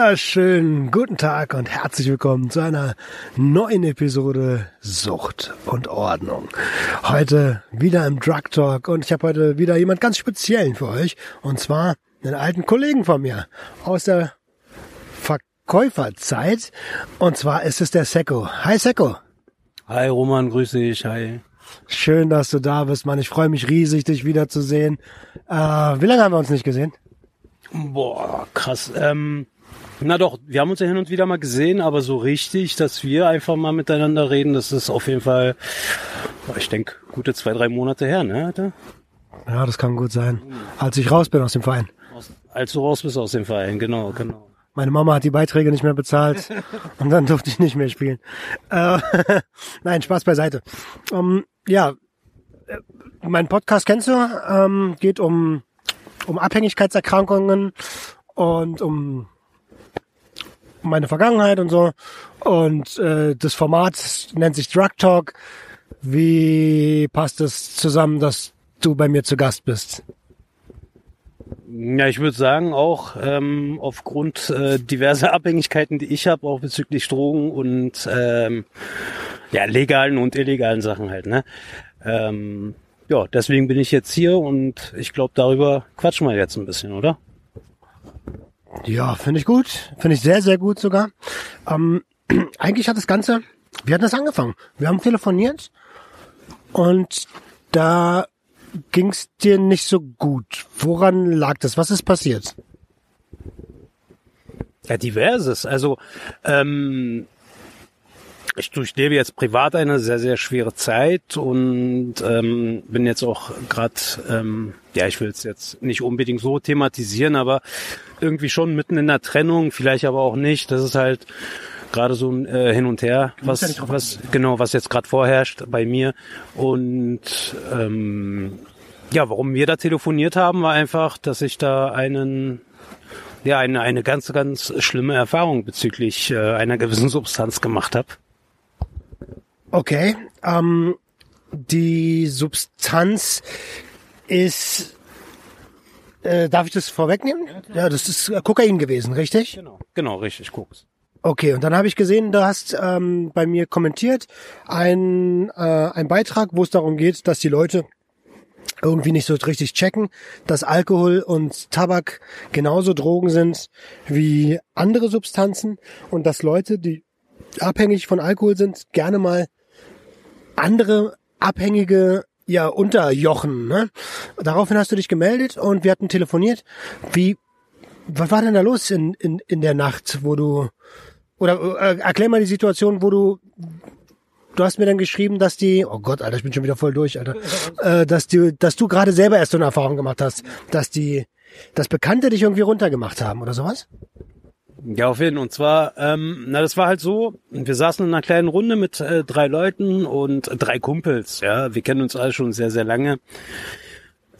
wunderschönen guten Tag und herzlich willkommen zu einer neuen Episode Sucht und Ordnung. Heute wieder im Drug Talk und ich habe heute wieder jemand ganz speziellen für euch und zwar einen alten Kollegen von mir aus der Verkäuferzeit und zwar ist es der Seko. Hi Seko. Hi Roman, grüße dich. Hi. Schön, dass du da bist, Mann. Ich freue mich riesig, dich wiederzusehen. Äh, wie lange haben wir uns nicht gesehen? Boah, krass. Ähm, na doch, wir haben uns ja hin und wieder mal gesehen, aber so richtig, dass wir einfach mal miteinander reden, das ist auf jeden Fall, ich denke, gute zwei, drei Monate her, ne? Alter? Ja, das kann gut sein. Als ich raus bin aus dem Verein. Aus, als du raus bist aus dem Verein, genau, genau. Meine Mama hat die Beiträge nicht mehr bezahlt und dann durfte ich nicht mehr spielen. Äh, Nein, Spaß beiseite. Um, ja, äh, mein Podcast kennst du, ähm, geht um um Abhängigkeitserkrankungen und um meine Vergangenheit und so. Und äh, das Format nennt sich Drug Talk. Wie passt es zusammen, dass du bei mir zu Gast bist? Ja, ich würde sagen, auch ähm, aufgrund äh, diverser Abhängigkeiten, die ich habe, auch bezüglich Drogen und ähm, ja, legalen und illegalen Sachen halt, ne? Ähm, ja, deswegen bin ich jetzt hier und ich glaube, darüber quatschen wir jetzt ein bisschen, oder? Ja, finde ich gut. Finde ich sehr, sehr gut sogar. Ähm, eigentlich hat das Ganze, wie hat das angefangen? Wir haben telefoniert und da ging es dir nicht so gut. Woran lag das? Was ist passiert? Ja, diverses. Also ähm, ich durchlebe jetzt privat eine sehr, sehr schwere Zeit und ähm, bin jetzt auch gerade, ähm, ja, ich will es jetzt nicht unbedingt so thematisieren, aber irgendwie schon mitten in der Trennung, vielleicht aber auch nicht. Das ist halt gerade so ein äh, Hin und Her, was, ja was genau, was jetzt gerade vorherrscht bei mir. Und ähm, ja, warum wir da telefoniert haben, war einfach, dass ich da einen ja, eine, eine ganz, ganz schlimme Erfahrung bezüglich äh, einer gewissen Substanz gemacht habe. Okay, ähm, die Substanz ist, äh, darf ich das vorwegnehmen? Ja, ja, das ist Kokain gewesen, richtig? Genau, genau, richtig, Koks. Okay, und dann habe ich gesehen, du hast ähm, bei mir kommentiert ein, äh, ein Beitrag, wo es darum geht, dass die Leute irgendwie nicht so richtig checken, dass Alkohol und Tabak genauso Drogen sind wie andere Substanzen und dass Leute, die abhängig von Alkohol sind, gerne mal andere Abhängige ja unterjochen. Ne? Daraufhin hast du dich gemeldet und wir hatten telefoniert. Wie, was war denn da los in, in, in der Nacht, wo du, oder äh, erklär mal die Situation, wo du, du hast mir dann geschrieben, dass die, oh Gott, Alter, ich bin schon wieder voll durch, Alter, äh, dass du, dass du gerade selber erst so eine Erfahrung gemacht hast, dass die, dass Bekannte dich irgendwie runtergemacht haben oder sowas? Ja, auf jeden Fall. Und zwar, ähm, na, das war halt so, wir saßen in einer kleinen Runde mit äh, drei Leuten und drei Kumpels, ja. Wir kennen uns alle schon sehr, sehr lange.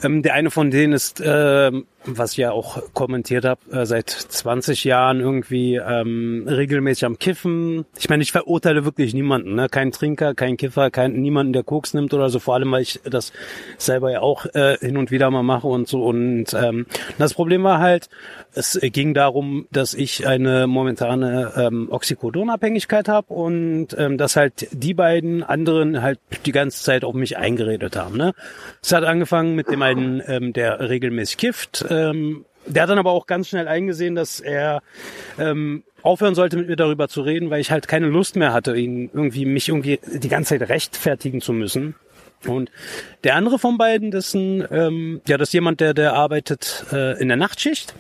Ähm, der eine von denen ist, äh, was ich ja auch kommentiert habe, äh, seit 20 Jahren irgendwie ähm, regelmäßig am Kiffen. Ich meine, ich verurteile wirklich niemanden, ne? kein Trinker, kein Kiffer, kein niemanden, der Koks nimmt oder so. Vor allem, weil ich das selber ja auch äh, hin und wieder mal mache und so. Und ähm, das Problem war halt, es ging darum, dass ich eine momentane ähm, Oxycodon-Abhängigkeit habe und ähm, dass halt die beiden anderen halt die ganze Zeit auf mich eingeredet haben. Ne? Es hat angefangen mit dem einen, ähm, der regelmäßig kifft. Ähm, der hat dann aber auch ganz schnell eingesehen, dass er ähm, aufhören sollte, mit mir darüber zu reden, weil ich halt keine Lust mehr hatte, ihn irgendwie mich irgendwie die ganze Zeit rechtfertigen zu müssen. Und der andere von beiden, das ist ein, ähm, ja, das ist jemand, der, der arbeitet äh, in der Nachtschicht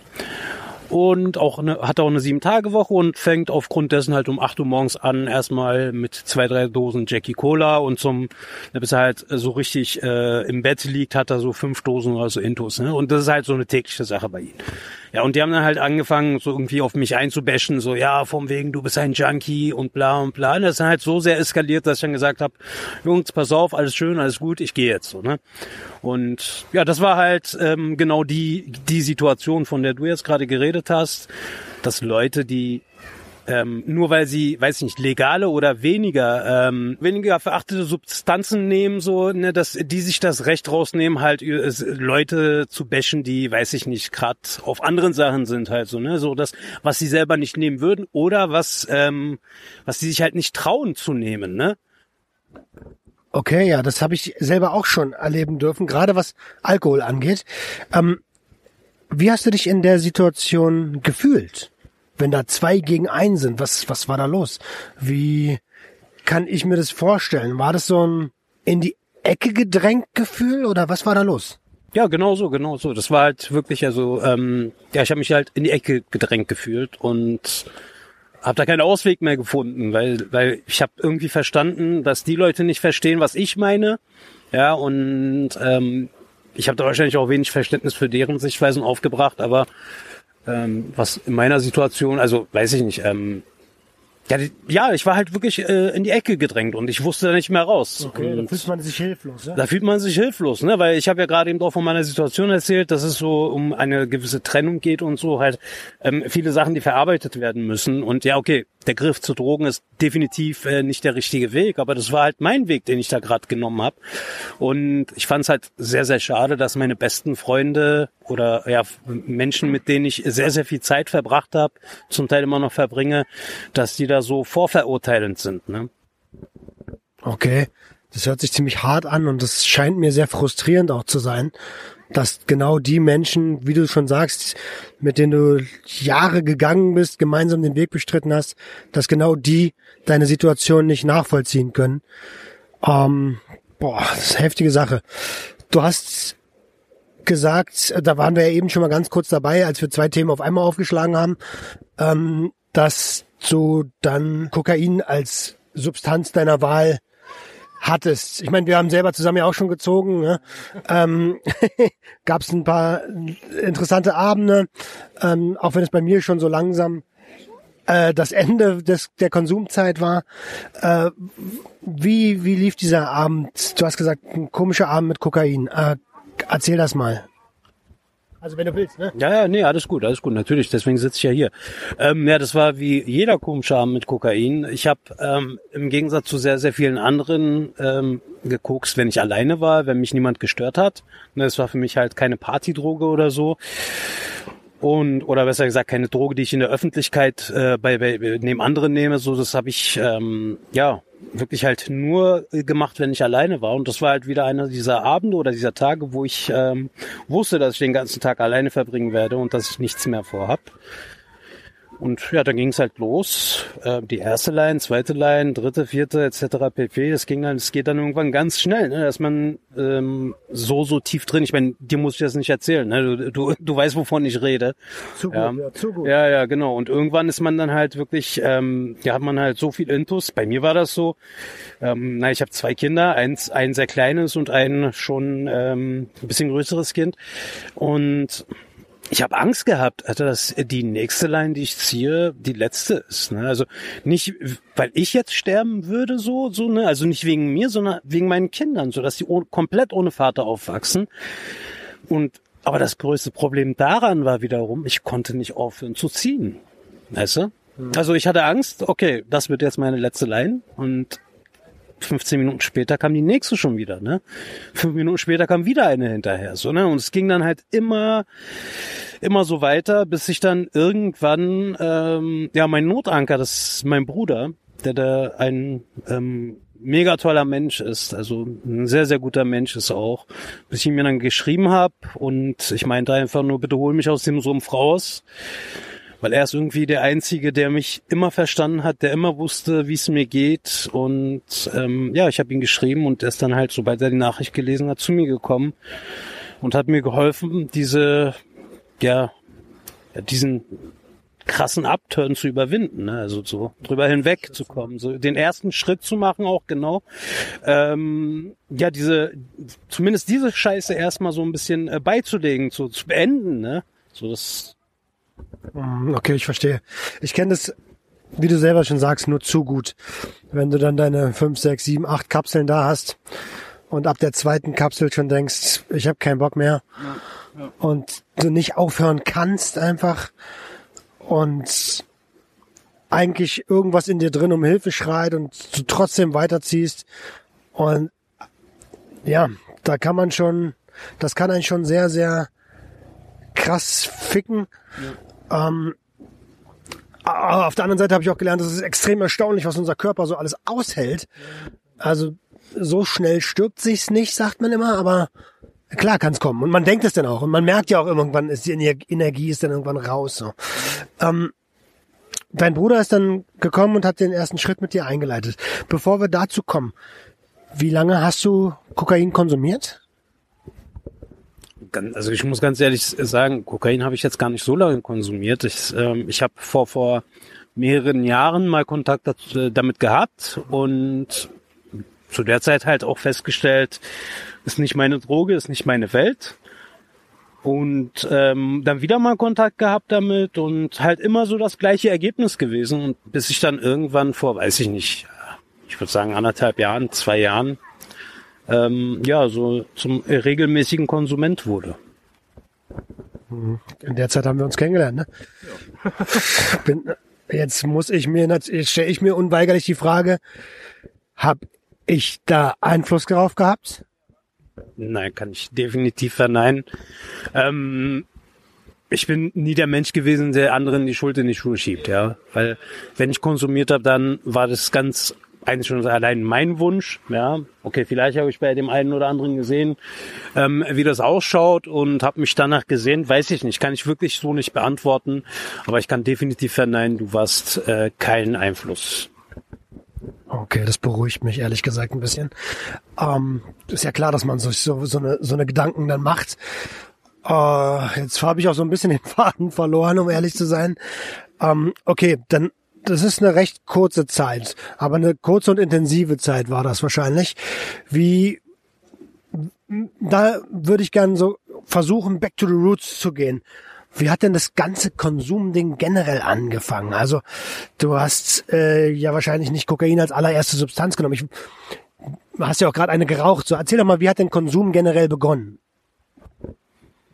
und auch eine, hat auch eine sieben Tage Woche und fängt aufgrund dessen halt um acht Uhr morgens an erstmal mit zwei drei Dosen Jackie Cola und zum bis er halt so richtig äh, im Bett liegt hat er so fünf Dosen oder so Intus ne? und das ist halt so eine tägliche Sache bei ihm Ja, und die haben dann halt angefangen, so irgendwie auf mich einzubashen, so, ja, vom wegen, du bist ein Junkie und bla und bla. Und das ist dann halt so sehr eskaliert, dass ich dann gesagt habe, Jungs, pass auf, alles schön, alles gut, ich gehe jetzt, so, ne? Und ja, das war halt ähm, genau die, die Situation, von der du jetzt gerade geredet hast, dass Leute, die ähm, nur weil sie, weiß ich nicht, legale oder weniger ähm, weniger verachtete Substanzen nehmen, so, ne, dass die sich das Recht rausnehmen, halt äh, Leute zu bashen, die, weiß ich nicht, gerade auf anderen Sachen sind, halt so, ne, so das, was sie selber nicht nehmen würden oder was, ähm, was sie sich halt nicht trauen zu nehmen, ne? Okay, ja, das habe ich selber auch schon erleben dürfen, gerade was Alkohol angeht. Ähm, wie hast du dich in der Situation gefühlt? Wenn da zwei gegen einen sind, was, was war da los? Wie kann ich mir das vorstellen? War das so ein in die Ecke gedrängt Gefühl oder was war da los? Ja, genau so, genau so. Das war halt wirklich also, ähm, ja, ich habe mich halt in die Ecke gedrängt gefühlt und habe da keinen Ausweg mehr gefunden, weil weil ich habe irgendwie verstanden, dass die Leute nicht verstehen, was ich meine, ja und ähm, ich habe da wahrscheinlich auch wenig Verständnis für deren Sichtweisen aufgebracht, aber ähm, was in meiner Situation, also weiß ich nicht, ähm, ja, ja, ich war halt wirklich äh, in die Ecke gedrängt und ich wusste da nicht mehr raus. Okay, und da fühlt man sich hilflos. Ja? Da fühlt man sich hilflos, ne? Weil ich habe ja gerade eben auch von meiner Situation erzählt, dass es so um eine gewisse Trennung geht und so halt ähm, viele Sachen, die verarbeitet werden müssen. Und ja, okay, der Griff zu Drogen ist definitiv äh, nicht der richtige Weg, aber das war halt mein Weg, den ich da gerade genommen habe. Und ich fand es halt sehr, sehr schade, dass meine besten Freunde oder ja Menschen, mit denen ich sehr, sehr viel Zeit verbracht habe, zum Teil immer noch verbringe, dass die da so vorverurteilend sind. Ne? Okay, das hört sich ziemlich hart an und das scheint mir sehr frustrierend auch zu sein, dass genau die Menschen, wie du schon sagst, mit denen du Jahre gegangen bist, gemeinsam den Weg bestritten hast, dass genau die deine Situation nicht nachvollziehen können. Ähm, boah, das ist eine heftige Sache. Du hast gesagt, da waren wir ja eben schon mal ganz kurz dabei, als wir zwei Themen auf einmal aufgeschlagen haben, ähm, dass du dann Kokain als Substanz deiner Wahl hattest. Ich meine, wir haben selber zusammen ja auch schon gezogen. Ne? Ähm, Gab es ein paar interessante Abende, ähm, auch wenn es bei mir schon so langsam äh, das Ende des, der Konsumzeit war. Äh, wie, wie lief dieser Abend? Du hast gesagt, ein komischer Abend mit Kokain. Äh, erzähl das mal. Also wenn du willst, ne? Ja, ja, nee, alles gut, alles gut, natürlich, deswegen sitze ich ja hier. Ähm, ja, das war wie jeder komische Abend mit Kokain. Ich habe ähm, im Gegensatz zu sehr, sehr vielen anderen ähm, gekokst, wenn ich alleine war, wenn mich niemand gestört hat. Ne, das war für mich halt keine Partydroge oder so und oder besser gesagt keine Droge, die ich in der Öffentlichkeit äh, bei, bei neben anderen nehme. So, das habe ich ähm, ja wirklich halt nur gemacht, wenn ich alleine war. Und das war halt wieder einer dieser Abende oder dieser Tage, wo ich ähm, wusste, dass ich den ganzen Tag alleine verbringen werde und dass ich nichts mehr vorhab. Und ja, dann ging es halt los. Äh, die erste Line, zweite Line, dritte, vierte etc. pp. Das ging dann, es geht dann irgendwann ganz schnell, ne? dass man ähm, so so tief drin. Ich meine, dir muss ich das nicht erzählen. Ne? Du, du, du weißt, wovon ich rede. Zu gut, ja, ja, zu gut. Ja, ja, genau. Und irgendwann ist man dann halt wirklich, ähm, ja, hat man halt so viel Intus. Bei mir war das so. Ähm, na, ich habe zwei Kinder, eins, ein sehr kleines und ein schon ähm, ein bisschen größeres Kind. Und ich habe Angst gehabt, also dass die nächste Line, die ich ziehe, die letzte ist. Ne? Also nicht, weil ich jetzt sterben würde, so, so, ne, also nicht wegen mir, sondern wegen meinen Kindern, so dass die oh, komplett ohne Vater aufwachsen. Und aber das größte Problem daran war wiederum, ich konnte nicht aufhören zu ziehen. Weißt du? Mhm. Also ich hatte Angst, okay, das wird jetzt meine letzte Line und 15 Minuten später kam die nächste schon wieder, ne? Fünf Minuten später kam wieder eine hinterher, so, ne? Und es ging dann halt immer, immer so weiter, bis ich dann irgendwann, ähm, ja, mein Notanker, das ist mein Bruder, der da ein ähm, mega toller Mensch ist, also ein sehr, sehr guter Mensch ist auch, bis ich mir dann geschrieben habe und ich meinte einfach nur, bitte hol mich aus dem Sumpf raus weil er ist irgendwie der Einzige, der mich immer verstanden hat, der immer wusste, wie es mir geht. Und ähm, ja, ich habe ihn geschrieben und er ist dann halt, sobald er die Nachricht gelesen hat, zu mir gekommen und hat mir geholfen, diese, ja, diesen krassen Upturn zu überwinden, ne? also so drüber hinweg zu kommen, so den ersten Schritt zu machen auch genau, ähm, ja diese, zumindest diese Scheiße erstmal so ein bisschen äh, beizulegen, so zu beenden, ne, so das Okay, ich verstehe. Ich kenne das, wie du selber schon sagst, nur zu gut. Wenn du dann deine fünf, sechs, sieben, acht Kapseln da hast und ab der zweiten Kapsel schon denkst, ich habe keinen Bock mehr und du nicht aufhören kannst einfach und eigentlich irgendwas in dir drin um Hilfe schreit und du trotzdem weiterziehst und ja, da kann man schon, das kann einen schon sehr, sehr krass ficken. Ähm, aber auf der anderen Seite habe ich auch gelernt, es ist extrem erstaunlich, was unser Körper so alles aushält. Also so schnell stirbt sich's nicht, sagt man immer, aber klar kann's kommen. Und man denkt es dann auch. Und man merkt ja auch irgendwann, ist die Ener- Energie ist dann irgendwann raus. So. Ähm, dein Bruder ist dann gekommen und hat den ersten Schritt mit dir eingeleitet. Bevor wir dazu kommen, wie lange hast du Kokain konsumiert? Also ich muss ganz ehrlich sagen, Kokain habe ich jetzt gar nicht so lange konsumiert. Ich, ähm, ich habe vor vor mehreren Jahren mal Kontakt äh, damit gehabt und zu der Zeit halt auch festgestellt, ist nicht meine Droge, ist nicht meine Welt. Und ähm, dann wieder mal Kontakt gehabt damit und halt immer so das gleiche Ergebnis gewesen. Und bis ich dann irgendwann vor, weiß ich nicht, ich würde sagen anderthalb Jahren, zwei Jahren, ähm, ja, so zum regelmäßigen Konsument wurde. In der Zeit haben wir uns kennengelernt, ne? Bin, jetzt muss ich mir, stelle ich mir unweigerlich die Frage, hab ich da Einfluss darauf gehabt? Nein, kann ich definitiv verneinen. Ähm, ich bin nie der Mensch gewesen, der anderen die Schuld in die Schuhe schiebt, ja. Weil wenn ich konsumiert habe, dann war das ganz eigentlich schon allein mein Wunsch, ja. Okay, vielleicht habe ich bei dem einen oder anderen gesehen, ähm, wie das ausschaut und habe mich danach gesehen, weiß ich nicht, kann ich wirklich so nicht beantworten. Aber ich kann definitiv verneinen, du warst äh, keinen Einfluss. Okay, das beruhigt mich ehrlich gesagt ein bisschen. Ähm, ist ja klar, dass man sich so, so, eine, so eine Gedanken dann macht. Äh, jetzt habe ich auch so ein bisschen den Faden verloren, um ehrlich zu sein. Ähm, okay, dann das ist eine recht kurze Zeit, aber eine kurze und intensive Zeit war das wahrscheinlich. Wie da würde ich gerne so versuchen, back to the roots zu gehen. Wie hat denn das ganze Konsumding generell angefangen? Also du hast äh, ja wahrscheinlich nicht Kokain als allererste Substanz genommen. Ich, hast ja auch gerade eine geraucht. So erzähl doch mal, wie hat denn Konsum generell begonnen?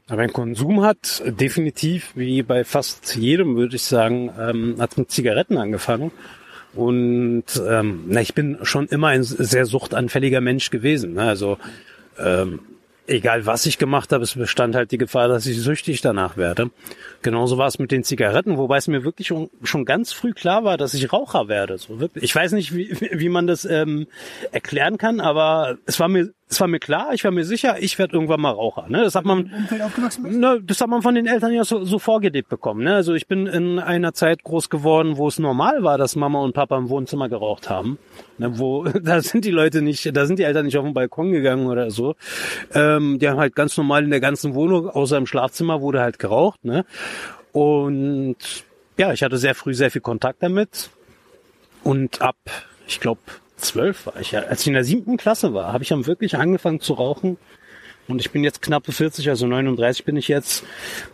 Aber ein Konsum hat definitiv, wie bei fast jedem, würde ich sagen, ähm, hat mit Zigaretten angefangen. Und ähm, na, ich bin schon immer ein sehr suchtanfälliger Mensch gewesen. Ne? Also ähm, egal was ich gemacht habe, es bestand halt die Gefahr, dass ich süchtig danach werde. Genauso war es mit den Zigaretten, wobei es mir wirklich schon, ganz früh klar war, dass ich Raucher werde. So wirklich. Ich weiß nicht, wie, wie man das ähm, erklären kann, aber es war mir es war mir klar, ich war mir sicher, ich werde irgendwann mal Raucher. Ne? Das hat man Ne, das hat man von den Eltern ja so, so vorgelebt bekommen. Ne? Also ich bin in einer Zeit groß geworden, wo es normal war, dass Mama und Papa im Wohnzimmer geraucht haben. Ne, wo da sind die Leute nicht, da sind die Eltern nicht auf den Balkon gegangen oder so. Ähm, die haben halt ganz normal in der ganzen Wohnung, außer im Schlafzimmer, wurde halt geraucht. Ne? Und ja, ich hatte sehr früh sehr viel Kontakt damit. Und ab, ich glaube, zwölf war ich ja. Als ich in der siebten Klasse war, habe ich dann wirklich angefangen zu rauchen. Und ich bin jetzt knappe 40, also 39 bin ich jetzt.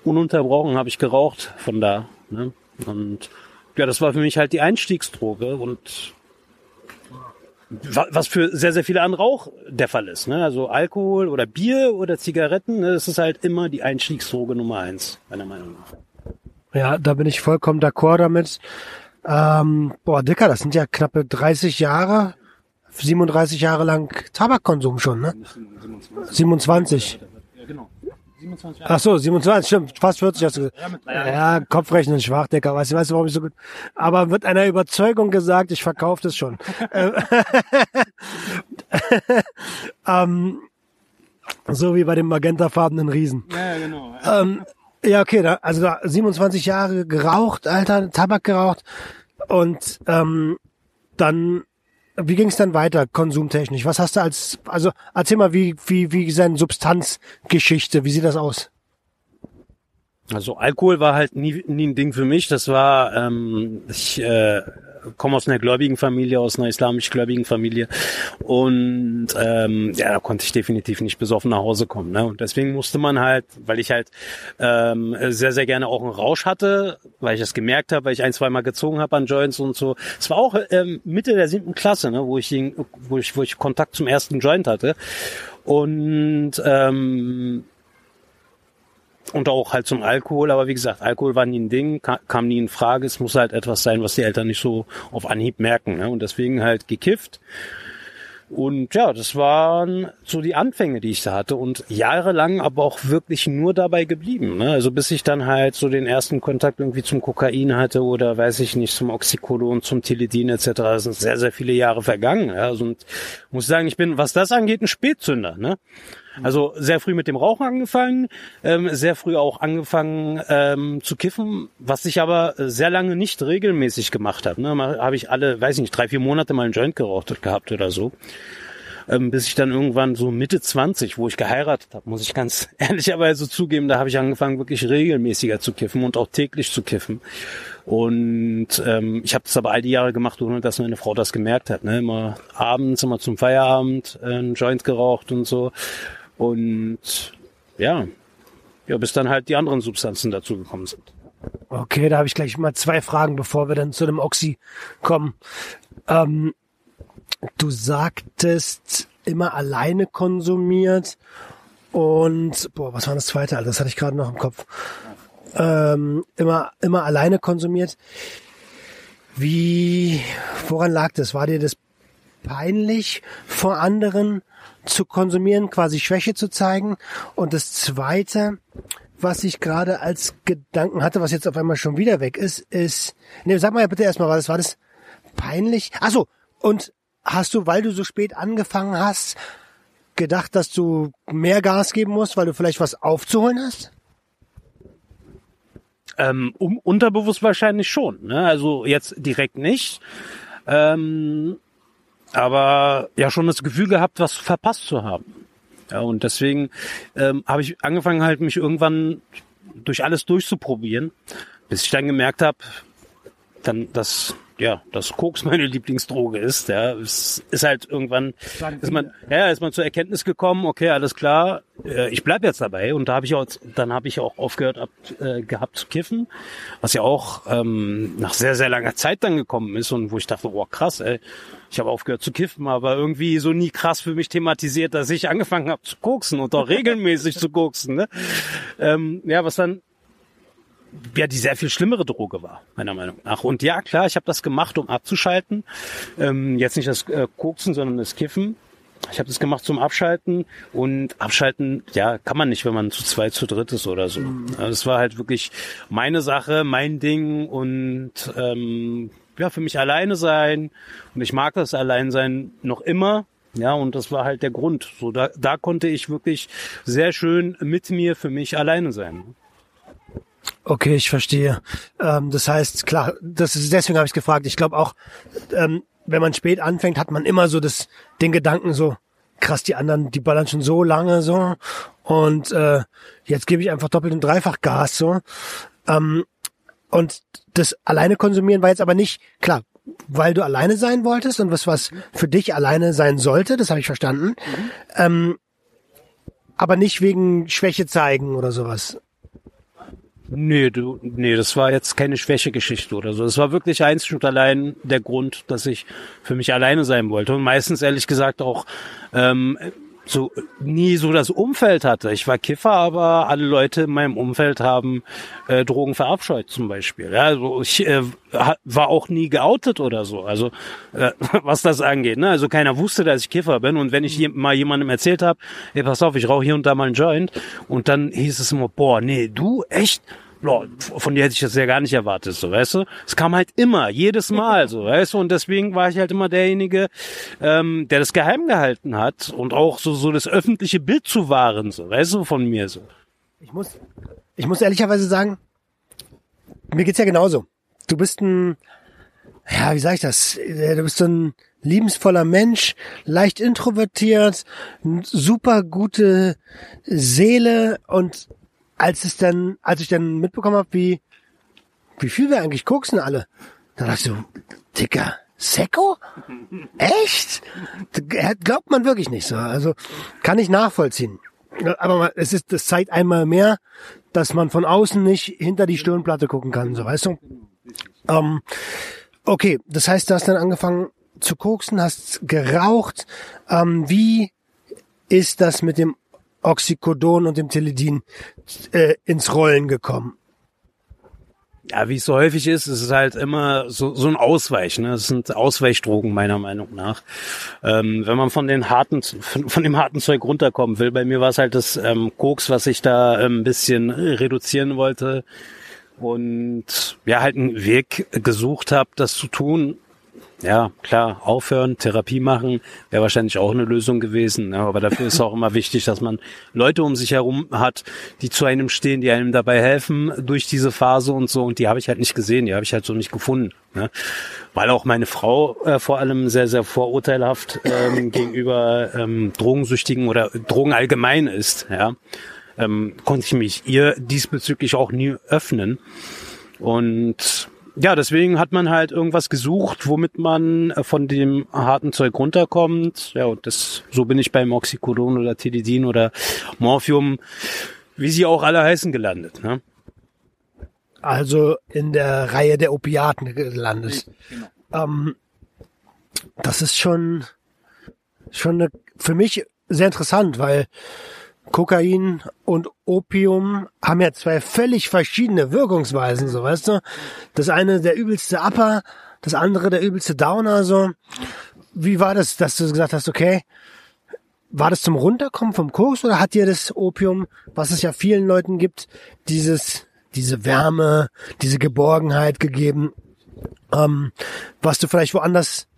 Ununterbrochen habe ich geraucht von da. Ne? Und ja, das war für mich halt die Einstiegsdroge und wa- was für sehr, sehr viele andere auch der Fall ist. Ne? Also Alkohol oder Bier oder Zigaretten, ne? das ist halt immer die Einstiegsdroge Nummer eins, meiner Meinung nach. Ja, da bin ich vollkommen d'accord damit. Ähm, boah, Dicker, das sind ja knappe 30 Jahre, 37 Jahre lang Tabakkonsum schon, ne? 27. Ja, genau. 27 Ach so, 27, stimmt, fast 40 hast du gesagt. Ja, Kopfrechnen schwach, Dicker, weißt du, weißt du, warum ich so gut... Aber mit einer Überzeugung gesagt, ich verkaufe das schon. Äh, ähm, so wie bei dem magentafarbenen Riesen. Ja, genau. Ähm, ja, okay, da, also da 27 Jahre geraucht, Alter, Tabak geraucht und ähm, dann, wie ging es dann weiter, konsumtechnisch? Was hast du als, also erzähl mal, wie wie wie seine Substanzgeschichte, wie sieht das aus? Also Alkohol war halt nie, nie ein Ding für mich. Das war, ähm, ich äh, komme aus einer gläubigen Familie, aus einer islamisch gläubigen Familie und ähm, ja, da konnte ich definitiv nicht besoffen nach Hause kommen. Ne? Und deswegen musste man halt, weil ich halt ähm, sehr, sehr gerne auch einen Rausch hatte, weil ich das gemerkt habe, weil ich ein, zwei Mal gezogen habe an Joints und so. Es war auch ähm, Mitte der siebten Klasse, ne, wo ich, den, wo ich, wo ich Kontakt zum ersten Joint hatte. Und ähm, und auch halt zum Alkohol, aber wie gesagt, Alkohol war nie ein Ding, kam nie in Frage. Es muss halt etwas sein, was die Eltern nicht so auf Anhieb merken. Ne? Und deswegen halt gekifft. Und ja, das waren so die Anfänge, die ich da hatte und jahrelang aber auch wirklich nur dabei geblieben. Ne? Also bis ich dann halt so den ersten Kontakt irgendwie zum Kokain hatte oder weiß ich nicht, zum Oxycodon, zum Tilidin etc. Das sind sehr, sehr viele Jahre vergangen. Ja? Also, und muss sagen, ich bin, was das angeht, ein Spätzünder. Ne? Also sehr früh mit dem Rauchen angefangen, ähm, sehr früh auch angefangen ähm, zu kiffen, was ich aber sehr lange nicht regelmäßig gemacht habe. Ne? Habe ich alle, weiß ich nicht, drei, vier Monate mal einen Joint geraucht gehabt oder so. Ähm, bis ich dann irgendwann so Mitte 20, wo ich geheiratet habe, muss ich ganz ehrlicherweise zugeben, da habe ich angefangen, wirklich regelmäßiger zu kiffen und auch täglich zu kiffen. Und ähm, ich habe das aber all die Jahre gemacht, ohne dass meine Frau das gemerkt hat. Ne? Immer abends, immer zum Feierabend äh, einen Joint geraucht und so. Und ja, ja, bis dann halt die anderen Substanzen dazu gekommen sind. Okay, da habe ich gleich mal zwei Fragen, bevor wir dann zu dem Oxy kommen. Ähm, du sagtest immer alleine konsumiert und boah, was war das zweite? Das hatte ich gerade noch im Kopf. Ähm, immer immer alleine konsumiert. Wie woran lag das? War dir das peinlich vor anderen zu konsumieren, quasi Schwäche zu zeigen. Und das Zweite, was ich gerade als Gedanken hatte, was jetzt auf einmal schon wieder weg ist, ist, nee, sag mal bitte erstmal, was war das peinlich? Ach so, und hast du, weil du so spät angefangen hast, gedacht, dass du mehr Gas geben musst, weil du vielleicht was aufzuholen hast? Ähm, um, unterbewusst wahrscheinlich schon. Ne? Also jetzt direkt nicht. Ähm, aber ja schon das Gefühl gehabt, was verpasst zu haben. Ja, und deswegen ähm, habe ich angefangen halt mich irgendwann durch alles durchzuprobieren, bis ich dann gemerkt habe, dann dass ja, dass Koks meine Lieblingsdroge ist, ja, es ist halt irgendwann ist man ja, ist man zur Erkenntnis gekommen, okay, alles klar, äh, ich bleib jetzt dabei. Und da habe ich auch dann habe ich auch aufgehört ab, äh, gehabt zu kiffen, was ja auch ähm, nach sehr sehr langer Zeit dann gekommen ist und wo ich dachte, oh krass, ey, ich habe aufgehört zu kiffen, aber irgendwie so nie krass für mich thematisiert, dass ich angefangen habe zu koksen und auch regelmäßig zu koksen, ne? Ähm, ja, was dann ja die sehr viel schlimmere Droge war, meiner Meinung nach. Und ja, klar, ich habe das gemacht, um abzuschalten. Ähm, jetzt nicht das äh, Koksen, sondern das Kiffen. Ich habe das gemacht zum Abschalten und abschalten, ja, kann man nicht, wenn man zu zweit, zu dritt ist oder so. Mhm. Also es war halt wirklich meine Sache, mein Ding und ähm, ja, für mich alleine sein. Und ich mag das Alleinsein noch immer. Ja, und das war halt der Grund. So, da, da konnte ich wirklich sehr schön mit mir für mich alleine sein. Okay, ich verstehe. Ähm, das heißt, klar, das ist, deswegen habe ich gefragt. Ich glaube auch, ähm, wenn man spät anfängt, hat man immer so das, den Gedanken so, krass, die anderen, die ballern schon so lange so und äh, jetzt gebe ich einfach doppelt und dreifach Gas so. Ähm, und das alleine konsumieren war jetzt aber nicht, klar, weil du alleine sein wolltest und was was für dich alleine sein sollte, das habe ich verstanden. Mhm. Ähm, aber nicht wegen Schwäche zeigen oder sowas. Nee, du, nee, das war jetzt keine Schwächegeschichte oder so. Es war wirklich einzig und allein der Grund, dass ich für mich alleine sein wollte. Und meistens ehrlich gesagt auch ähm, so nie so das Umfeld hatte. Ich war Kiffer, aber alle Leute in meinem Umfeld haben äh, Drogen verabscheut zum Beispiel. Ja, also ich äh, war auch nie geoutet oder so. Also äh, was das angeht. Ne? Also keiner wusste, dass ich Kiffer bin. Und wenn ich je mal jemandem erzählt habe, ey, pass auf, ich rauche hier und da mal einen Joint, und dann hieß es immer, boah, nee, du echt? Boah, von dir hätte ich das ja gar nicht erwartet, so, weißt du? Es kam halt immer, jedes Mal, so, weißt du? Und deswegen war ich halt immer derjenige, ähm, der das geheim gehalten hat und auch so, so das öffentliche Bild zu wahren, so, weißt du, von mir, so. Ich muss, ich muss ehrlicherweise sagen, mir geht's ja genauso. Du bist ein, ja, wie sag ich das? Du bist so ein liebensvoller Mensch, leicht introvertiert, super gute Seele und als es dann, als ich dann mitbekommen habe, wie, wie viel wir eigentlich koksen alle, dann dachte ich so, Dicker, Sekko? Echt? Glaubt man wirklich nicht so. Also kann ich nachvollziehen. Aber es ist, das zeigt einmal mehr, dass man von außen nicht hinter die Stirnplatte gucken kann, so weißt du. Ähm, okay, das heißt, du hast dann angefangen zu koksen, hast geraucht. Ähm, wie ist das mit dem Oxycodon und dem Teledin äh, ins Rollen gekommen? Ja, wie es so häufig ist, ist es halt immer so, so ein Ausweich. Ne? Das sind Ausweichdrogen meiner Meinung nach. Ähm, wenn man von den harten, von, von, dem harten Zeug runterkommen will, bei mir war es halt das ähm, Koks, was ich da ähm, ein bisschen reduzieren wollte und ja halt einen Weg gesucht habe, das zu tun, ja, klar, aufhören, Therapie machen, wäre wahrscheinlich auch eine Lösung gewesen. Ja, aber dafür ist auch immer wichtig, dass man Leute um sich herum hat, die zu einem stehen, die einem dabei helfen durch diese Phase und so. Und die habe ich halt nicht gesehen, die habe ich halt so nicht gefunden. Ne? Weil auch meine Frau äh, vor allem sehr, sehr vorurteilhaft ähm, gegenüber ähm, Drogensüchtigen oder Drogen allgemein ist. Ja, ähm, konnte ich mich ihr diesbezüglich auch nie öffnen. Und ja, deswegen hat man halt irgendwas gesucht, womit man äh, von dem harten Zeug runterkommt. Ja, und das, so bin ich beim Oxycodon oder Tilidin oder Morphium, wie sie auch alle heißen, gelandet. Ne? Also in der Reihe der Opiaten gelandet. Genau. Ähm, das ist schon, schon eine, für mich sehr interessant, weil Kokain und Opium haben ja zwei völlig verschiedene Wirkungsweisen, so weißt du. Das eine der übelste Upper, das andere der übelste Downer, so. Wie war das, dass du gesagt hast, okay, war das zum Runterkommen vom Kurs oder hat dir das Opium, was es ja vielen Leuten gibt, dieses, diese Wärme, diese Geborgenheit gegeben, ähm, was du vielleicht woanders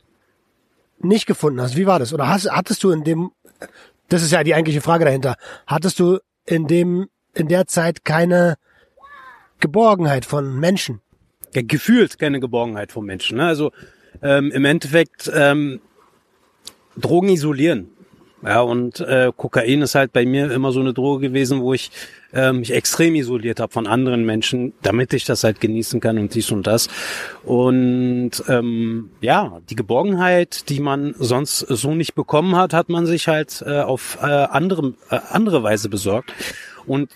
nicht gefunden hast? Wie war das? Oder hast, hattest du in dem das ist ja die eigentliche Frage dahinter. Hattest du in dem, in der Zeit keine Geborgenheit von Menschen? Ja, gefühlt keine Geborgenheit von Menschen. Ne? Also ähm, im Endeffekt ähm, Drogen isolieren. Ja, und äh, Kokain ist halt bei mir immer so eine Droge gewesen, wo ich äh, mich extrem isoliert habe von anderen Menschen, damit ich das halt genießen kann und dies und das. Und ähm, ja, die Geborgenheit, die man sonst so nicht bekommen hat, hat man sich halt äh, auf äh, andere, äh, andere Weise besorgt. Und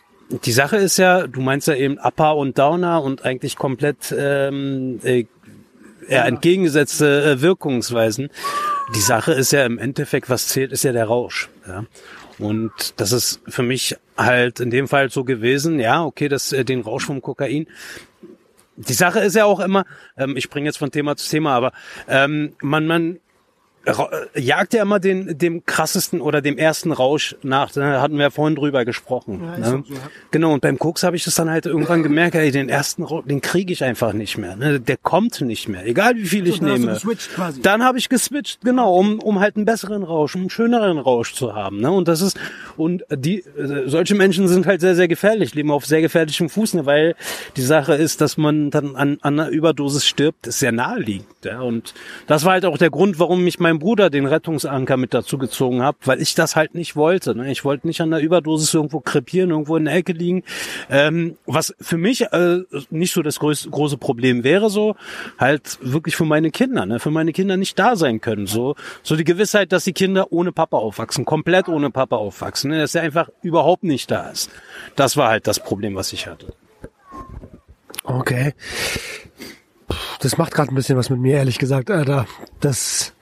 die Sache ist ja, du meinst ja eben Upper und Downer und eigentlich komplett ähm, äh, ja, entgegengesetzte äh, Wirkungsweisen. Die Sache ist ja im Endeffekt, was zählt, ist ja der Rausch. Ja? Und das ist für mich halt in dem Fall so gewesen, ja, okay, das äh, den Rausch vom Kokain. Die Sache ist ja auch immer, ähm, ich springe jetzt von Thema zu Thema, aber ähm, man, man jagt ja immer den, dem krassesten oder dem ersten Rausch nach. Da hatten wir ja vorhin drüber gesprochen. Ja, ne? so, ja. Genau, und beim Koks habe ich das dann halt irgendwann gemerkt, ey, den ersten Rausch, den kriege ich einfach nicht mehr. Ne? Der kommt nicht mehr, egal wie viel so, ich nehme. Dann habe ich geswitcht, genau, um, um halt einen besseren Rausch, einen schöneren Rausch zu haben. Ne? Und das ist, und die, äh, solche Menschen sind halt sehr, sehr gefährlich, leben auf sehr gefährlichem Fuß, ne? weil die Sache ist, dass man dann an, an einer Überdosis stirbt, ist sehr naheliegend. Ja? Und das war halt auch der Grund, warum mich mein Bruder den Rettungsanker mit dazu gezogen habe, weil ich das halt nicht wollte. Ne? Ich wollte nicht an der Überdosis irgendwo krepieren, irgendwo in der Ecke liegen. Ähm, was für mich äh, nicht so das größte, große Problem wäre, so halt wirklich für meine Kinder, ne? für meine Kinder nicht da sein können. So, so die Gewissheit, dass die Kinder ohne Papa aufwachsen, komplett ohne Papa aufwachsen, ne? dass er einfach überhaupt nicht da ist. Das war halt das Problem, was ich hatte. Okay. Das macht gerade ein bisschen was mit mir, ehrlich gesagt, Alter. Das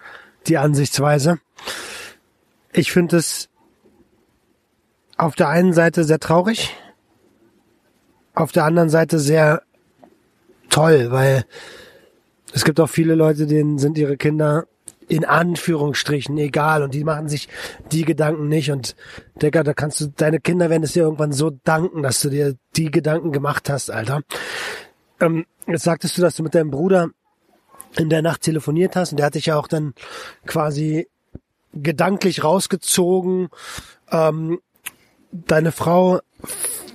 die Ansichtsweise. Ich finde es auf der einen Seite sehr traurig, auf der anderen Seite sehr toll, weil es gibt auch viele Leute, denen sind ihre Kinder in Anführungsstrichen egal und die machen sich die Gedanken nicht und Digga, da kannst du, deine Kinder werden es dir irgendwann so danken, dass du dir die Gedanken gemacht hast, Alter. Ähm, jetzt sagtest du, dass du mit deinem Bruder in der Nacht telefoniert hast und der hat dich ja auch dann quasi gedanklich rausgezogen. Ähm, deine Frau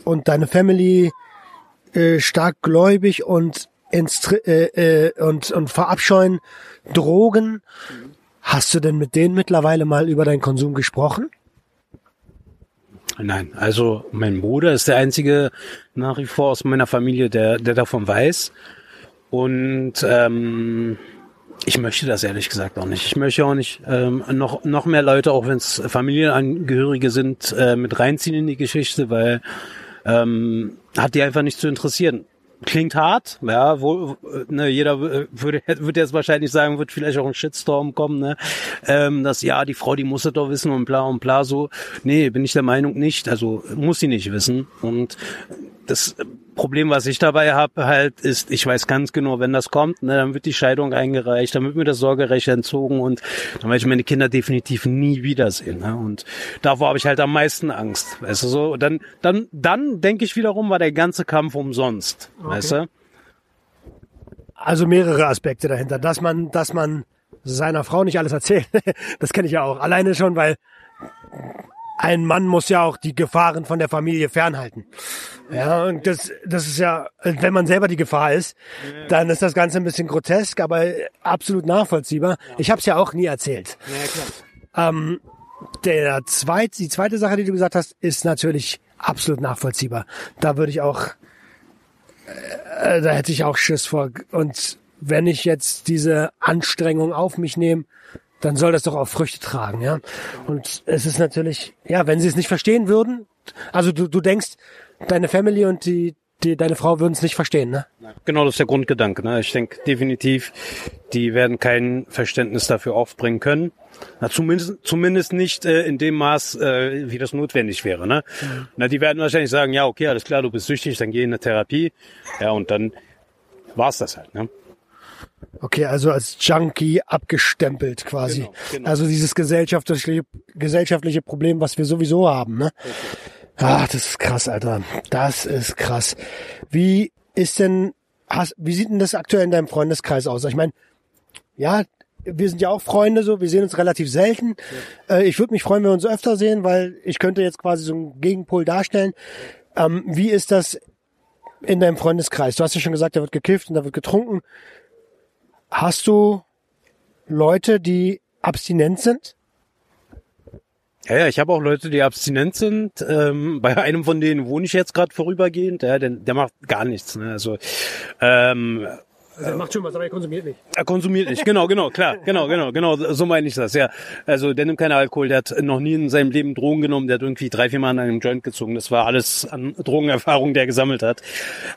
und deine Family äh, stark gläubig und ins, äh, äh, und und verabscheuen Drogen. Hast du denn mit denen mittlerweile mal über deinen Konsum gesprochen? nein. Also mein Bruder ist der einzige nach wie vor aus meiner Familie, der, der davon weiß. Und ähm, ich möchte das ehrlich gesagt auch nicht. Ich möchte auch nicht ähm, noch noch mehr Leute, auch wenn es Familienangehörige sind, äh, mit reinziehen in die Geschichte, weil ähm, hat die einfach nicht zu interessieren klingt hart, ja, wo ne, jeder würde würde jetzt wahrscheinlich sagen, wird vielleicht auch ein Shitstorm kommen, ne, ähm, dass ja die Frau, die muss es doch wissen und bla und bla so. Nee, bin ich der Meinung nicht. Also muss sie nicht wissen und das Problem, was ich dabei habe, halt, ist, ich weiß ganz genau, wenn das kommt, ne, dann wird die Scheidung eingereicht, dann wird mir das Sorgerecht entzogen und dann werde ich meine Kinder definitiv nie wiedersehen. Ne? Und davor habe ich halt am meisten Angst. Weißt du so? Dann, dann, dann denke ich wiederum, war der ganze Kampf umsonst. Okay. Weißt du? Also mehrere Aspekte dahinter, dass man, dass man seiner Frau nicht alles erzählt. das kenne ich ja auch. Alleine schon, weil ein Mann muss ja auch die Gefahren von der Familie fernhalten. Ja, und das, das ist ja, wenn man selber die Gefahr ist, dann ist das Ganze ein bisschen grotesk, aber absolut nachvollziehbar. Ich habe es ja auch nie erzählt. Ja. Ähm, der zweit, die zweite Sache, die du gesagt hast, ist natürlich absolut nachvollziehbar. Da würde ich auch, äh, da hätte ich auch Schiss vor. Und wenn ich jetzt diese Anstrengung auf mich nehme, dann soll das doch auch Früchte tragen, ja. Und es ist natürlich, ja, wenn sie es nicht verstehen würden, also du, du denkst, deine Family und die, die deine Frau würden es nicht verstehen, ne? Genau, das ist der Grundgedanke. Ne? Ich denke definitiv, die werden kein Verständnis dafür aufbringen können. Na, zumindest, zumindest nicht äh, in dem Maß, äh, wie das notwendig wäre. Ne? Mhm. Na, die werden wahrscheinlich sagen, ja, okay, alles klar, du bist süchtig, dann geh in eine Therapie. Ja, und dann war's das halt. Ne? Okay, also als Junkie abgestempelt quasi. Genau, genau. Also dieses gesellschaftliche, gesellschaftliche Problem, was wir sowieso haben. Ne? Ach, das ist krass, Alter. Das ist krass. Wie ist denn, hast, wie sieht denn das aktuell in deinem Freundeskreis aus? Ich meine, ja, wir sind ja auch Freunde so, wir sehen uns relativ selten. Ja. Äh, ich würde mich freuen, wenn wir uns öfter sehen, weil ich könnte jetzt quasi so einen Gegenpol darstellen. Ähm, wie ist das in deinem Freundeskreis? Du hast ja schon gesagt, da wird gekifft und da wird getrunken. Hast du Leute, die abstinent sind? Ja, ja, ich habe auch Leute, die abstinent sind. Ähm, bei einem von denen wohne ich jetzt gerade vorübergehend. Ja, der, der macht gar nichts. Ne? Also ähm, also er macht schon was, aber er konsumiert nicht. Er konsumiert nicht, genau, genau, klar, genau, genau, genau, so meine ich das, ja. Also der nimmt keinen Alkohol, der hat noch nie in seinem Leben Drogen genommen, der hat irgendwie drei, vier Mal an einem Joint gezogen. Das war alles an Drogenerfahrung, der gesammelt hat.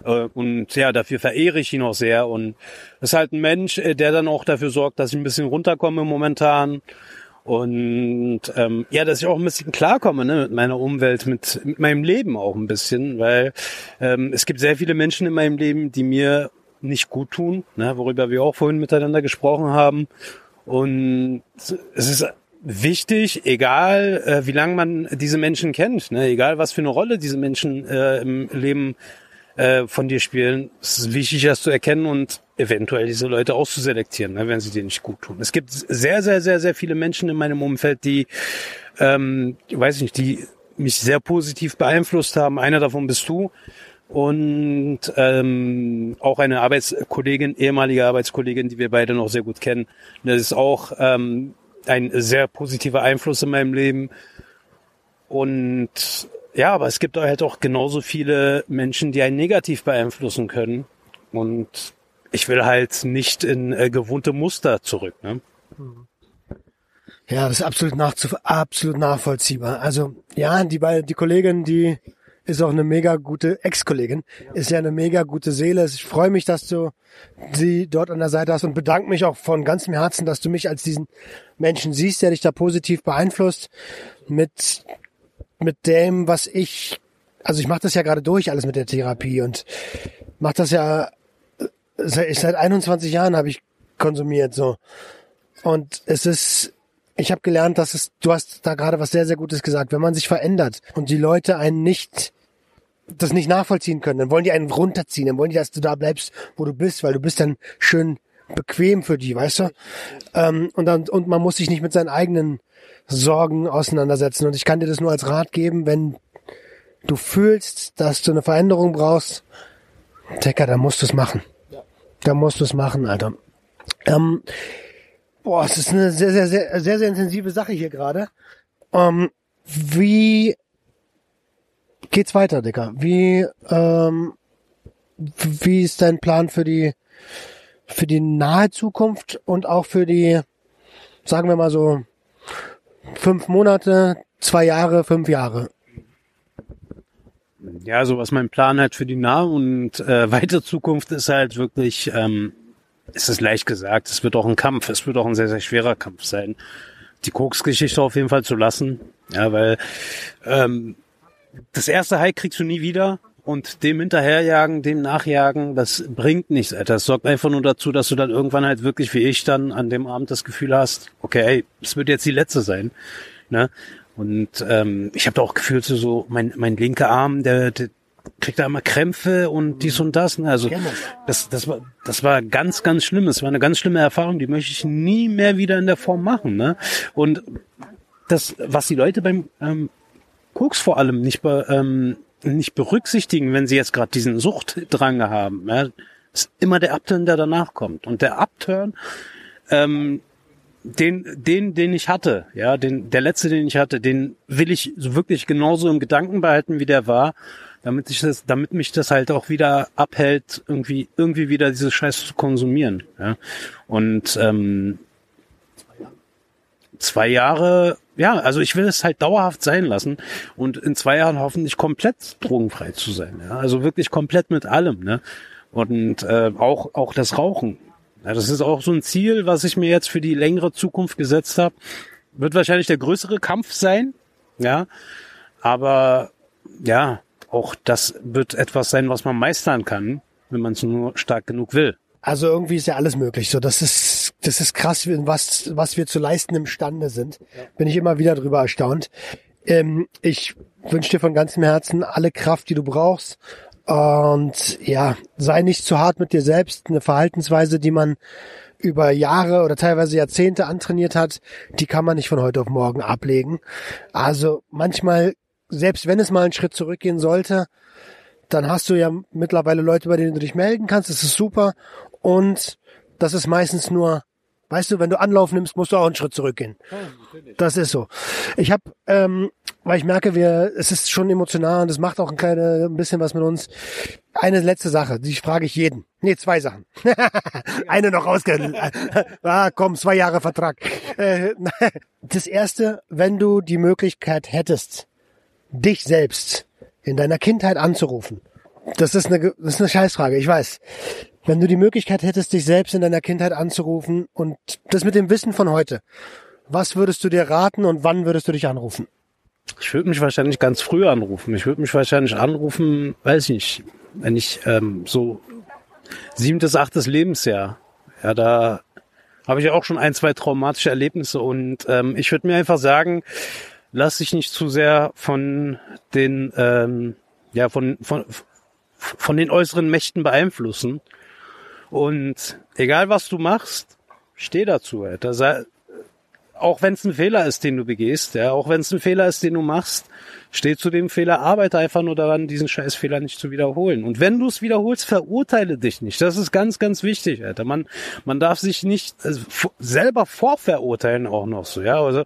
Äh, und ja, dafür verehre ich ihn auch sehr. Und ist halt ein Mensch, äh, der dann auch dafür sorgt, dass ich ein bisschen runterkomme momentan. Und ähm, ja, dass ich auch ein bisschen klarkomme ne, mit meiner Umwelt, mit, mit meinem Leben auch ein bisschen, weil ähm, es gibt sehr viele Menschen in meinem Leben, die mir nicht gut tun, ne, worüber wir auch vorhin miteinander gesprochen haben. Und es ist wichtig, egal äh, wie lange man diese Menschen kennt, ne, egal was für eine Rolle diese Menschen äh, im Leben äh, von dir spielen, es ist wichtig, das zu erkennen und eventuell diese Leute auszuselektieren, ne, wenn sie dir nicht gut tun. Es gibt sehr, sehr, sehr, sehr viele Menschen in meinem Umfeld, die, ähm, weiß ich nicht, die mich sehr positiv beeinflusst haben. Einer davon bist du und ähm, auch eine Arbeitskollegin, ehemalige Arbeitskollegin, die wir beide noch sehr gut kennen. Das ist auch ähm, ein sehr positiver Einfluss in meinem Leben. Und ja, aber es gibt halt auch genauso viele Menschen, die einen negativ beeinflussen können. Und ich will halt nicht in äh, gewohnte Muster zurück. Ne? Ja, das ist absolut, nach, absolut nachvollziehbar. Also ja, die, die Kollegin, die ist auch eine mega gute Ex-Kollegin, ist ja eine mega gute Seele. Ich freue mich, dass du sie dort an der Seite hast und bedanke mich auch von ganzem Herzen, dass du mich als diesen Menschen siehst, der dich da positiv beeinflusst mit mit dem, was ich, also ich mache das ja gerade durch alles mit der Therapie und mache das ja seit, seit 21 Jahren habe ich konsumiert so. Und es ist ich habe gelernt, dass es, du hast da gerade was sehr, sehr Gutes gesagt, wenn man sich verändert und die Leute einen nicht, das nicht nachvollziehen können, dann wollen die einen runterziehen, dann wollen die, dass du da bleibst, wo du bist, weil du bist dann schön bequem für die, weißt du? Ähm, und dann, und man muss sich nicht mit seinen eigenen Sorgen auseinandersetzen. Und ich kann dir das nur als Rat geben, wenn du fühlst, dass du eine Veränderung brauchst, Decker, da musst du es machen. Da musst du es machen, Alter. Ähm, Boah, es ist eine sehr, sehr, sehr, sehr, sehr intensive Sache hier gerade. Ähm, wie geht's weiter, Dicker? Wie, ähm, wie ist dein Plan für die, für die nahe Zukunft und auch für die, sagen wir mal so, fünf Monate, zwei Jahre, fünf Jahre? Ja, so was mein Plan halt für die nahe und äh, weite Zukunft ist halt wirklich, ähm, ist es leicht gesagt, es wird auch ein Kampf, es wird auch ein sehr, sehr schwerer Kampf sein. Die Koks-Geschichte auf jeden Fall zu lassen, ja, weil ähm, das erste High kriegst du nie wieder und dem hinterherjagen, dem nachjagen, das bringt nichts, Alter. Das sorgt einfach nur dazu, dass du dann irgendwann halt wirklich wie ich dann an dem Abend das Gefühl hast, okay, ey, es wird jetzt die letzte sein. Ne? Und ähm, ich habe da auch gefühlt so, so mein, mein linker Arm, der, der kriegt da immer Krämpfe und dies und das. Ne? Also das, das war, das war ganz, ganz schlimm. Es war eine ganz schlimme Erfahrung, die möchte ich nie mehr wieder in der Form machen. Ne? Und das, was die Leute beim ähm, Koks vor allem nicht, be, ähm, nicht berücksichtigen, wenn sie jetzt gerade diesen Suchtdrang haben, ja, ist immer der Upturn, der danach kommt. Und der Upturn, ähm, den, den, den ich hatte, ja, den, der letzte, den ich hatte, den will ich wirklich genauso im Gedanken behalten, wie der war, damit ich das, damit mich das halt auch wieder abhält, irgendwie, irgendwie wieder diese Scheiße zu konsumieren, ja. Und ähm, zwei Jahre, ja, also ich will es halt dauerhaft sein lassen und in zwei Jahren hoffentlich komplett drogenfrei zu sein, ja. Also wirklich komplett mit allem, ne. Und äh, auch auch das Rauchen, ja, das ist auch so ein Ziel, was ich mir jetzt für die längere Zukunft gesetzt habe. Wird wahrscheinlich der größere Kampf sein, ja. Aber ja, auch das wird etwas sein, was man meistern kann, wenn man es nur stark genug will. Also irgendwie ist ja alles möglich. So, das ist, das ist krass, was, was wir zu leisten imstande sind. Bin ich immer wieder drüber erstaunt. Ähm, ich wünsche dir von ganzem Herzen alle Kraft, die du brauchst. Und ja, sei nicht zu hart mit dir selbst. Eine Verhaltensweise, die man über Jahre oder teilweise Jahrzehnte antrainiert hat, die kann man nicht von heute auf morgen ablegen. Also manchmal, selbst wenn es mal einen Schritt zurückgehen sollte, dann hast du ja mittlerweile Leute, bei denen du dich melden kannst. Das ist super. Und das ist meistens nur, weißt du, wenn du Anlauf nimmst, musst du auch einen Schritt zurückgehen. Das ist so. Ich habe, ähm, weil ich merke, wir, es ist schon emotional und es macht auch ein kleines ein bisschen was mit uns. Eine letzte Sache, die frage ich jeden. Nee, zwei Sachen. Eine noch rausge... ah, komm, zwei Jahre Vertrag. Äh, das erste, wenn du die Möglichkeit hättest, dich selbst in deiner Kindheit anzurufen. Das ist eine, das ist eine Scheißfrage, ich weiß. Wenn du die Möglichkeit hättest, dich selbst in deiner Kindheit anzurufen und das mit dem Wissen von heute, was würdest du dir raten und wann würdest du dich anrufen? Ich würde mich wahrscheinlich ganz früh anrufen. Ich würde mich wahrscheinlich anrufen, weiß ich nicht, wenn ich ähm, so siebtes, achtes Lebensjahr. Ja, da habe ich auch schon ein, zwei traumatische Erlebnisse und ähm, ich würde mir einfach sagen, lass dich nicht zu sehr von den ähm, ja von von von den äußeren Mächten beeinflussen und egal was du machst, steh dazu, Alter. Sei, auch wenn es ein Fehler ist, den du begehst, ja, auch wenn es ein Fehler ist, den du machst, steh zu dem Fehler, arbeite einfach nur daran, diesen scheiß Fehler nicht zu wiederholen. Und wenn du es wiederholst, verurteile dich nicht. Das ist ganz, ganz wichtig, Alter. Man, man darf sich nicht also, selber vorverurteilen auch noch so, ja, also,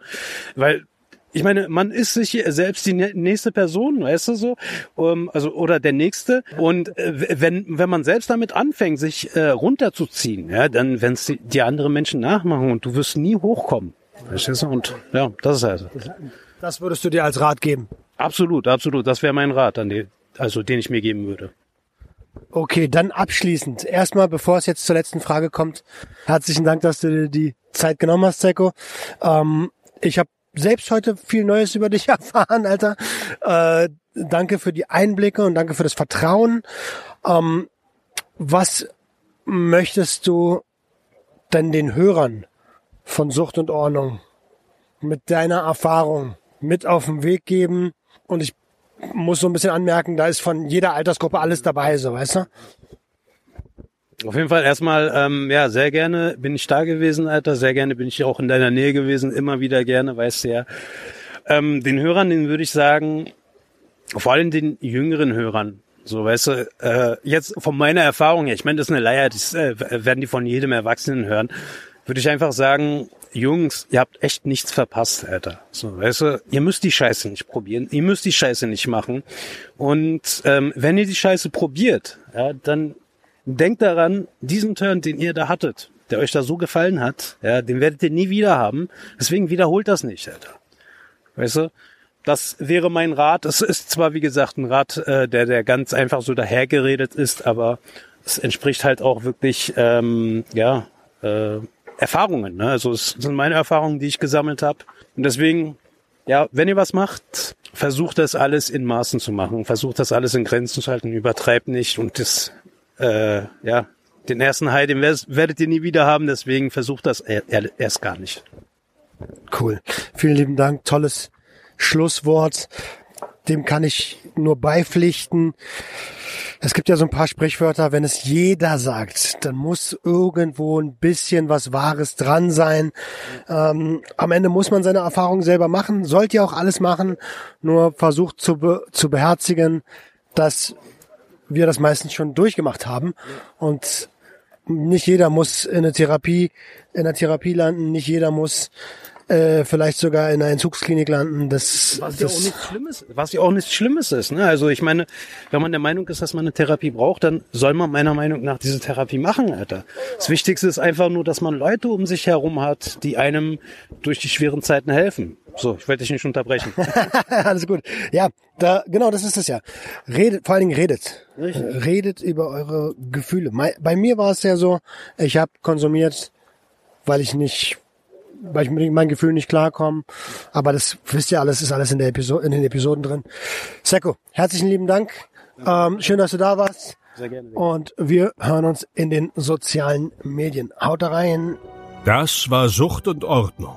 weil ich meine, man ist sich selbst die nächste Person, weißt du so, um, also oder der nächste. Und äh, wenn wenn man selbst damit anfängt, sich äh, runterzuziehen, ja, dann wenn es die, die anderen Menschen nachmachen und du wirst nie hochkommen, verstehst du? Und ja, das ist also. Das würdest du dir als Rat geben? Absolut, absolut. Das wäre mein Rat, an die, also den ich mir geben würde. Okay, dann abschließend. Erstmal, bevor es jetzt zur letzten Frage kommt, herzlichen Dank, dass du dir die Zeit genommen hast, Zeko. Ähm, ich habe selbst heute viel Neues über dich erfahren, Alter. Äh, danke für die Einblicke und danke für das Vertrauen. Ähm, was möchtest du denn den Hörern von Sucht und Ordnung mit deiner Erfahrung mit auf den Weg geben? Und ich muss so ein bisschen anmerken, da ist von jeder Altersgruppe alles dabei, so weißt du? Auf jeden Fall erstmal, ähm, ja, sehr gerne bin ich da gewesen, Alter. Sehr gerne bin ich auch in deiner Nähe gewesen. Immer wieder gerne, weißt du ja. Ähm, den Hörern, den würde ich sagen, vor allem den jüngeren Hörern, so, weißt du, äh, jetzt von meiner Erfahrung her, ich meine, das ist eine Leier, das äh, werden die von jedem Erwachsenen hören, würde ich einfach sagen, Jungs, ihr habt echt nichts verpasst, Alter. So, weißt du, ihr müsst die Scheiße nicht probieren, ihr müsst die Scheiße nicht machen. Und ähm, wenn ihr die Scheiße probiert, ja, dann denkt daran, diesen Turn, den ihr da hattet, der euch da so gefallen hat, ja, den werdet ihr nie wieder haben. Deswegen wiederholt das nicht, Alter. Weißt du? Das wäre mein Rat. Es ist zwar, wie gesagt, ein Rat, äh, der, der ganz einfach so dahergeredet ist, aber es entspricht halt auch wirklich, ähm, ja, äh, Erfahrungen. Ne? Also es sind meine Erfahrungen, die ich gesammelt habe. Und deswegen, ja, wenn ihr was macht, versucht das alles in Maßen zu machen. Versucht das alles in Grenzen zu halten. Übertreibt nicht. Und das, äh, ja, den ersten High, den werdet ihr nie wieder haben. Deswegen versucht das erst gar nicht. Cool. Vielen lieben Dank. Tolles Schlusswort. Dem kann ich nur beipflichten. Es gibt ja so ein paar Sprichwörter, wenn es jeder sagt, dann muss irgendwo ein bisschen was Wahres dran sein. Ähm, am Ende muss man seine Erfahrungen selber machen, sollte ja auch alles machen, nur versucht zu, be zu beherzigen, dass wir das meistens schon durchgemacht haben und nicht jeder muss in eine Therapie, in einer Therapie landen, nicht jeder muss äh, vielleicht sogar in einer Entzugsklinik landen. Das, was das ja auch nichts Schlimmes, was ja auch nichts Schlimmes ist. Ne? Also ich meine, wenn man der Meinung ist, dass man eine Therapie braucht, dann soll man meiner Meinung nach diese Therapie machen, Alter. Das Wichtigste ist einfach nur, dass man Leute um sich herum hat, die einem durch die schweren Zeiten helfen. So, ich wollte dich nicht unterbrechen. Alles gut. Ja, da genau, das ist es ja. Redet, vor allen Dingen redet. Richtig. Redet über eure Gefühle. Bei mir war es ja so, ich habe konsumiert, weil ich nicht weil ich mit meinen Gefühlen nicht klarkomme. Aber das wisst ihr alles, ist alles in, der Episode, in den Episoden drin. Seko, herzlichen lieben Dank. Ähm, schön, dass du da warst. Sehr gerne. Und wir hören uns in den sozialen Medien. Haut rein. Das war Sucht und Ordnung.